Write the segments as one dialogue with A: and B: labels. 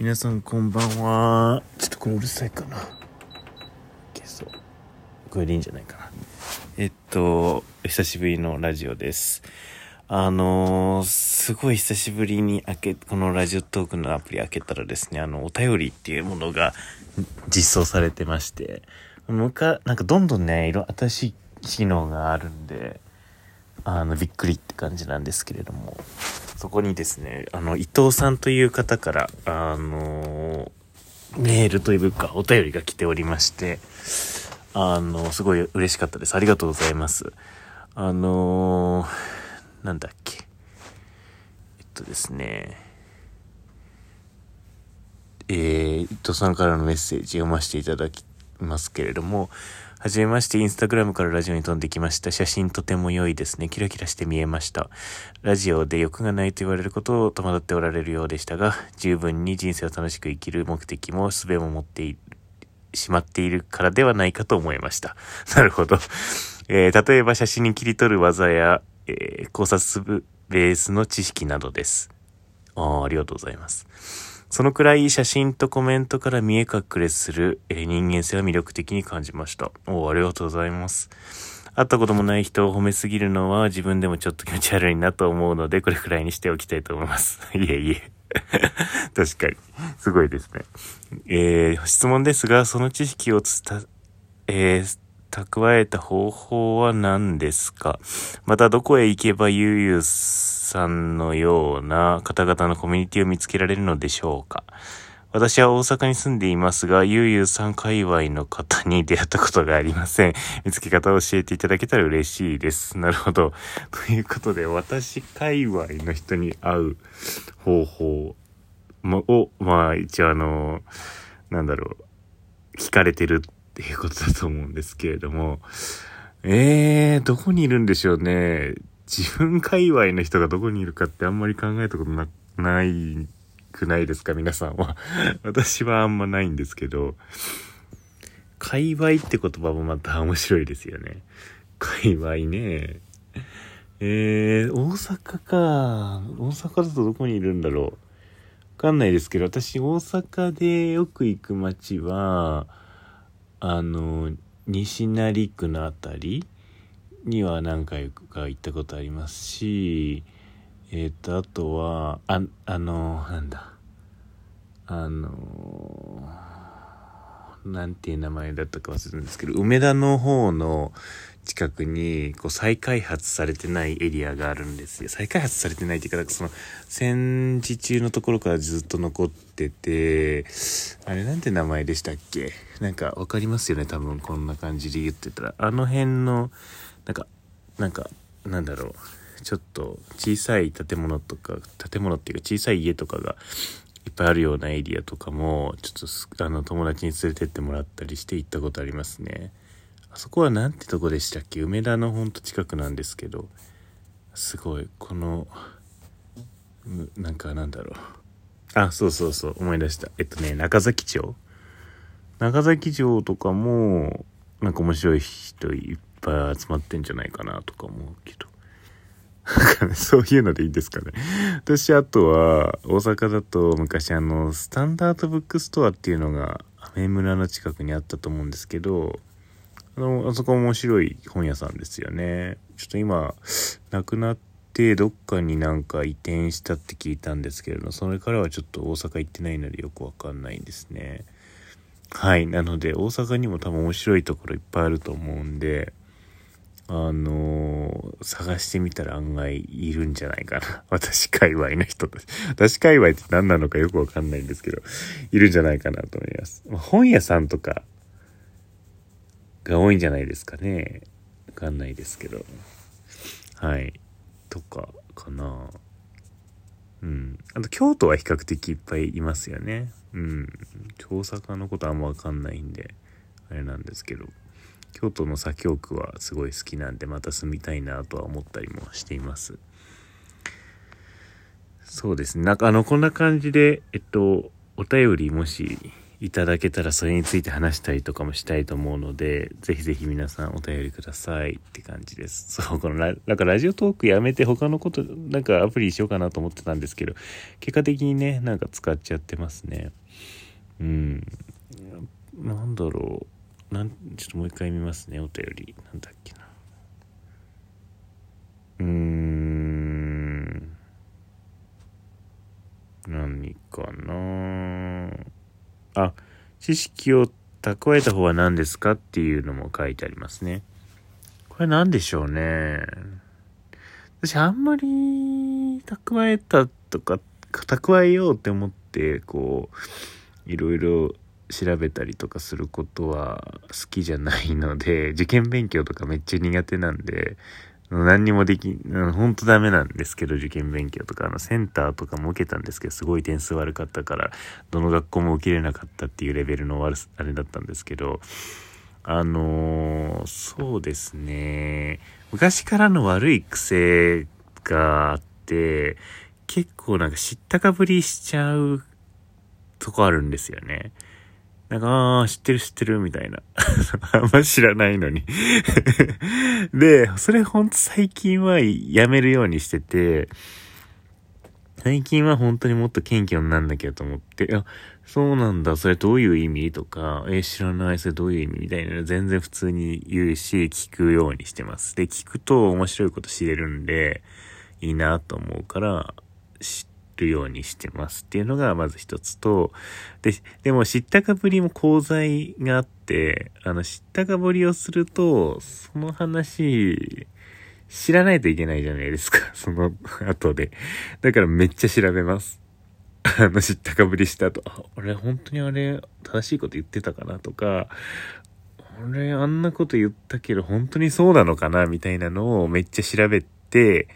A: 皆さんこんばんは。ちょっとこれうるさいかな。消そう。これでいいんじゃないかな。えっと、久しぶりのラジオです。あのーすごい久しぶりに開け、このラジオトークのアプリ開けたらですね、あの、お便りっていうものが実装されてまして、むか、なんかどんどんね、いろ、新しい機能があるんで、あの、びっくりって感じなんですけれども、そこにですね、あの、伊藤さんという方から、あのメールというか、お便りが来ておりまして、あの、すごい嬉しかったです。ありがとうございます。あのなんだっけ。えっとですね、えー、伊藤さんからのメッセージ読ませていただきますけれども、はじめまして、インスタグラムからラジオに飛んできました。写真とても良いですね。キラキラして見えました。ラジオで欲がないと言われることを戸惑っておられるようでしたが、十分に人生を楽しく生きる目的も術も持ってしまっているからではないかと思いました。なるほど。えー例えば写真に切り取る技や、えー考察部ベースの知識などです。あーありがとうございます。そのくらい写真とコメントから見え隠れする、え人間性は魅力的に感じました。おーありがとうございます。会ったこともない人を褒めすぎるのは自分でもちょっと気持ち悪いなと思うので、これくらいにしておきたいと思います。いえいえ。確かに。すごいですね。えー質問ですが、その知識をつた、えー蓄えた方法は何ですか？またどこへ行けばゆうゆうさんのような方々のコミュニティを見つけられるのでしょうか私は大阪に住んでいますが、ゆうゆうさん界隈の方に出会ったことがありません。見つけ方を教えていただけたら嬉しいです。なるほど。ということで、私界隈の人に会う方法を、まあ一応あの、なんだろう、聞かれてるっていうことだと思うんですけれども、えー、どこにいるんでしょうね。自分界隈の人がどこにいるかってあんまり考えたことな、ないくないですか皆さんは。私はあんまないんですけど、界隈って言葉もまた面白いですよね。界隈ね。えー、大阪か。大阪だとどこにいるんだろう。わかんないですけど、私大阪でよく行く街は、あの、西成区のあたりには何回か行ったことありますし、えっ、と、あとは、あ、あの、なんだ。あの、なんていう名前だったか忘れたんですけど、梅田の方の近くに、こう、再開発されてないエリアがあるんですよ。再開発されてないっていうか、その、戦時中のところからずっと残ってて、あれなんて名前でしたっけ？なんかわかりますよね、多分こんな感じで言ってたら。あの辺の、なんか、なんか、なんだろう。ちょっと小さい建物とか、建物っていうか小さい家とかがいっぱいあるようなエリアとかも、ちょっとあの友達に連れてってもらったりして行ったことありますね。あそこはなんてとこでしたっけ？梅田のほんと近くなんですけど、すごい、この、なんかなんだろう。あ、そうそうそう、思い出した。えっとね、中崎町中崎町とかも、なんか面白い人いっぱい集まってんじゃないかなとか思うけど。かね そういうのでいいですかね。私、あとは、大阪だと昔あの、スタンダードブックストアっていうのが、アメ村の近くにあったと思うんですけど、あの、あそこ面白い本屋さんですよね。ちょっと今、亡くなって、どっかになんか移転したって聞いたんですけれど、それからはちょっと大阪行ってないのでよくわかんないんですね。はい。なので、大阪にも多分面白いところいっぱいあると思うんで、あのー探してみたら案外いるんじゃないかな。私界隈の人たち。私界隈って何なのかよくわかんないんですけど、いるんじゃないかなと思います。本屋さんとかが多いんじゃないですかね。わかんないですけど。はい。とか、かな。うん。あと、京都は比較的いっぱいいますよね。うん。大阪のことあんまわかんないんで、あれなんですけど。京都の左京区はすごい好きなんで、また住みたいなとは思ったりもしています。そうですね。なんかあの、こんな感じで、えっと、お便りもし、いただけたらそれについて話したりとかもしたいと思うので、ぜひぜひ皆さんお便りくださいって感じです。そう、このラ、なんかラジオトークやめて他のこと、なんかアプリしようかなと思ってたんですけど、結果的にね、なんか使っちゃってますね。うん。なんだろう。なん、ちょっともう一回見ますね、お便り。なんだっけな。うーん。何かなあ、知識を蓄えた方は何ですかっていうのも書いてありますね。これ何でしょうね。私あんまり蓄えたとか、蓄えようって思って、こう、いろいろ調べたりとかすることは好きじゃないので、受験勉強とかめっちゃ苦手なんで、何にもでき、ほんとダメなんですけど、受験勉強とか、あの、センターとかも受けたんですけど、すごい点数悪かったから、どの学校も受けれなかったっていうレベルの悪あれだったんですけど、あのー、そうですね、昔からの悪い癖があって、結構なんか知ったかぶりしちゃうとこあるんですよね。なんか、ああ、知ってる知ってる、みたいな。あんま知らないのに で、それほんと最近はやめるようにしてて、最近は本当にもっと謙虚になんなきゃと思って、あ、そうなんだ、それどういう意味とか、え、知らない、それどういう意味みたいな全然普通に言うし、聞くようにしてます。で、聞くと面白いこと知れるんで、いいなと思うから、知るようにしてますっていうのがまず一つと、で、でも知ったかぶりも功罪があって、あの、知ったかぶりをすると、その話、知らないといけないじゃないですか、その後で。だからめっちゃ調べます。あの、知ったかぶりした後、あ、俺本当にあれ、正しいこと言ってたかなとか、俺あんなこと言ったけど本当にそうなのかなみたいなのをめっちゃ調べて、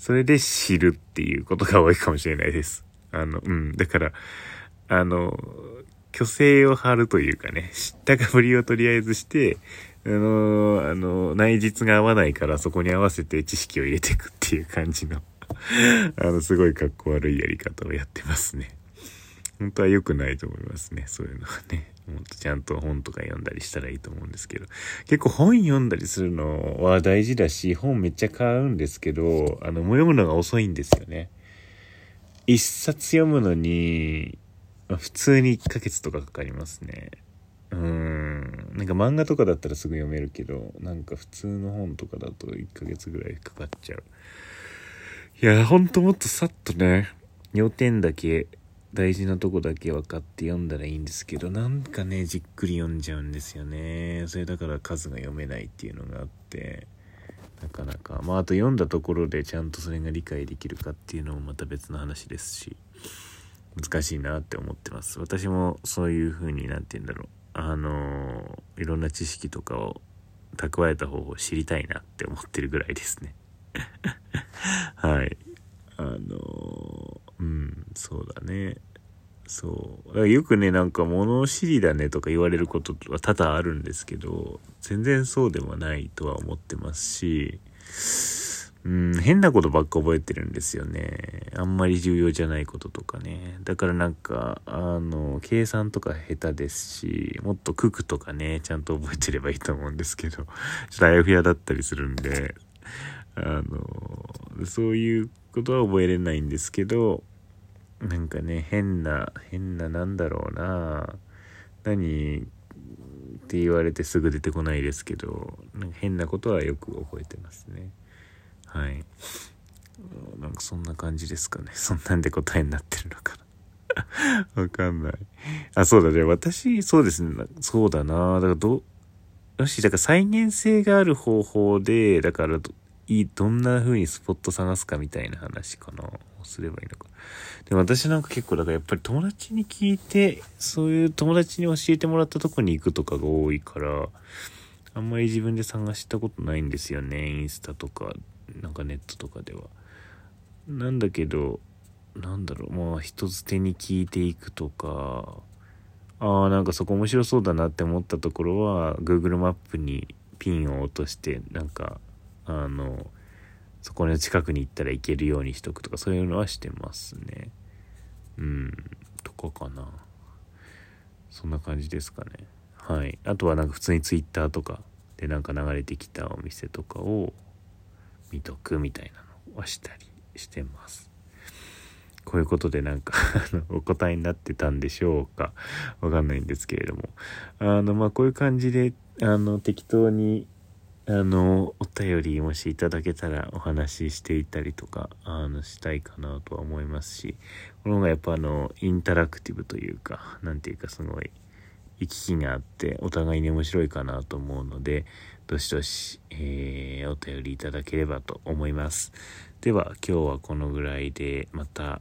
A: それで知るっていうことが多いかもしれないです。あの、うん。だから、あの、虚勢を張るというかね、知ったかぶりをとりあえずして、あの、あの、内実が合わないからそこに合わせて知識を入れていくっていう感じの あの、すごい格好悪いやり方をやってますね。本当は良くないと思いますね、そういうのはね。もっとちゃんと本とか読んだりしたらいいと思うんですけど。結構本読んだりするのは大事だし、本めっちゃ買うんですけど、あの、もう読むのが遅いんですよね。一冊読むのに、まあ、普通に1ヶ月とかかかりますね。うん。なんか漫画とかだったらすぐ読めるけど、なんか普通の本とかだと1ヶ月ぐらいかかっちゃう。いや、ほんともっとさっとね、要点だけ大事なとこだけ分かって読んだらいいんですけど、なんかね、じっくり読んじゃうんですよね。それだから数が読めないっていうのがあって、なかなか。まあ、あと読んだところでちゃんとそれが理解できるかっていうのもまた別の話ですし、難しいなって思ってます。私もそういう風に、なんて言うんだろう。あのいろんな知識とかを蓄えた方法を知りたいなって思ってるぐらいですね。はい。あの、そうだね。そう。よくね、なんか物知りだねとか言われることは多々あるんですけど、全然そうでもないとは思ってますし、うん、変なことばっか覚えてるんですよね。あんまり重要じゃないこととかね。だからなんか、あの、計算とか下手ですし、もっと九九とかね、ちゃんと覚えてればいいと思うんですけど、ちょっとあやふやだったりするんで、あの、そういうことは覚えれないんですけど、なんかね、変な、変ななんだろうな何って言われてすぐ出てこないですけど、なんか変なことはよく覚えてますね。はい。なんかそんな感じですかね。そんなんで答えになってるのかな。わかんない。あ、そうだね。私、そうですね。そうだな。だからど、よし、だから再現性がある方法で、だからいい、どんな風にスポット探すかみたいな話かな。すればいいのか。でも私なんか結構だからやっぱり友達に聞いて、そういう友達に教えてもらったとこに行くとかが多いから、あんまり自分で探したことないんですよね。インスタとか、なんかネットとかでは。なんだけど、なんだろう、まあ一つ手に聞いていくとか、ああ、なんかそこ面白そうだなって思ったところは、Google マップにピンを落として、なんかあのそこの近くに行ったら行けるようにしとくとかそういうのはしてますね。うんとかかな。そんな感じですかね。はい。あとはなんか普通に Twitter とかでなんか流れてきたお店とかを見とくみたいなのはしたりしてます。こういうことでなんか お答えになってたんでしょうか。わかんないんですけれども。あのまあこういう感じであの適当にあのお便りもしいただけたらお話ししていたりとかあのしたいかなとは思いますしこの方がやっぱあのインタラクティブというか何ていうかすごい行き来があってお互いに面白いかなと思うのでどしどし、えー、お便りいただければと思います。では今日はこのぐらいでまた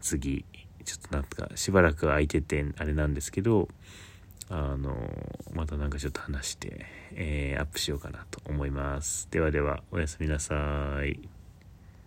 A: 次ちょっとなんかしばらく空いててあれなんですけどあのまたなんかちょっと話して、えー、アップしようかなと思います。ではではおやすみなさい。